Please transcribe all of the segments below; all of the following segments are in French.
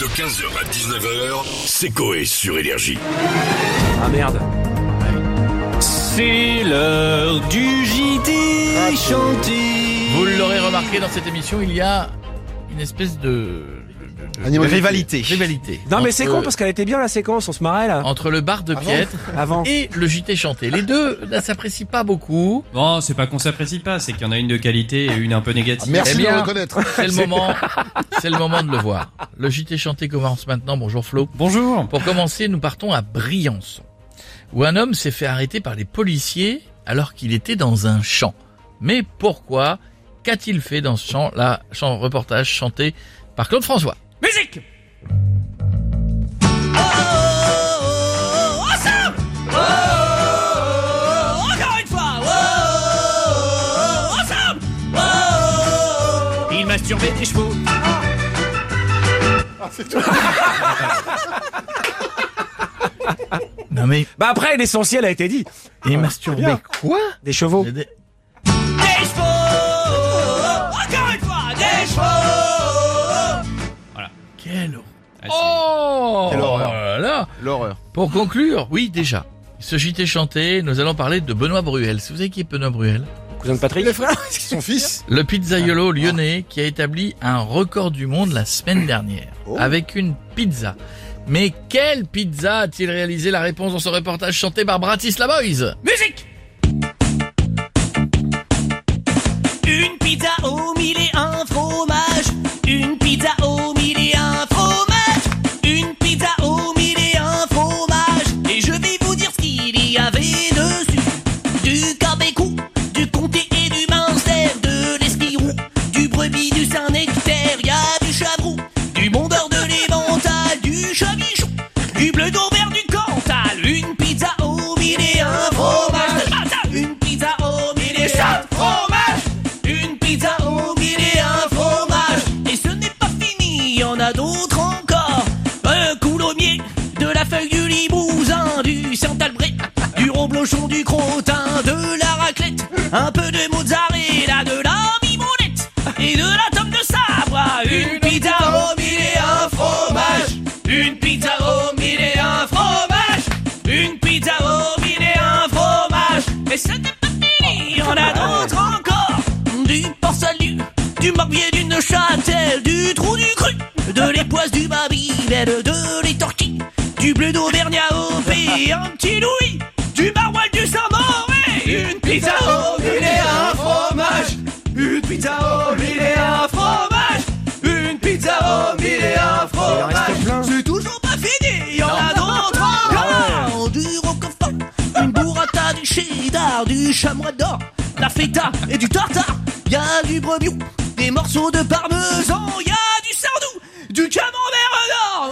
De 15h à 19h, c'est Coé sur Énergie. Ah merde. C'est l'heure du JT chanté. Vous l'aurez remarqué dans cette émission, il y a une espèce de, Rivalité. rivalité. Non mais c'est con parce qu'elle était bien la séquence, on se marrait là. Entre le bar de piètre Avant. et le JT chanté. Les deux ne s'apprécient pas beaucoup. Bon, c'est pas qu'on s'apprécie pas, c'est qu'il y en a une de qualité et une un peu négative. Merci Eh bien, de le reconnaître. C'est le moment, c'est le moment de le voir. Le JT chanté commence maintenant. Bonjour Flo. Bonjour. Pour commencer, nous partons à Briançon, où un homme s'est fait arrêter par les policiers alors qu'il était dans un champ. Mais pourquoi Qu'a-t-il fait dans ce champ Là, champ reportage chanté par Claude François? Musique Il masturbait des chevaux. Non mais, Bah après l'essentiel a été dit. il masturbait bien. quoi? Des chevaux. Des- Ah, Oh Quelle horreur. là là. L'horreur. Pour conclure, oui déjà, ce JT chanté, nous allons parler de Benoît Bruel. Si vous savez qui est Benoît Bruel Cousin de Patrick. Son fils Le pizzaiolo lyonnais qui a établi un record du monde la semaine dernière avec une pizza. Mais quelle pizza a-t-il réalisé La réponse dans ce reportage chanté par Bratislava Boys. Musique Une pizza au mille et un fromage. Du crottin, de la raclette, un peu de mozzarella, de la mimolette et de la tome de sabre. Une pizza au mille et un fromage. Une pizza au mille et un fromage. Une pizza au mille et un fromage. Et ce n'est pas fini, en a d'autres encore. Du port salut, du morbier, du Neuchâtel, du trou du cru, de l'époisse du Babybel, de l'étorquille, du bleu d'Auvergne à Opé, un petit Louis, au mille et un fromage. Une pizza au mille et un fromage. C'est toujours pas fini, y en a d'autres encore. Du roquefort, une burrata, du cheddar, du chamois d'or, la feta et du tartare. Y a du brebis, des morceaux de parmesan, y a du sardou, du camembert d'or.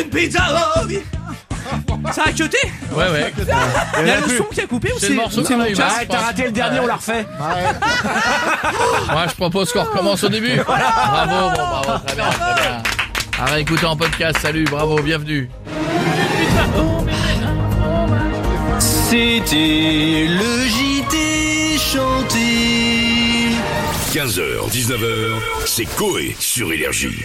Une pizza au mille. Ça a cuté Ouais ouais. Il y a le son qui a coupé ou C'est le morceau eu. Ah, t'as raté le dernier, on l'a refait. Moi, je propose qu'on recommence au début. Bravo, bon, bravo, très bien, très bien. À réécouter en podcast. Salut, bravo, bienvenue. C'était le JT chanté. 15h, 19h, c'est Coé sur Énergie.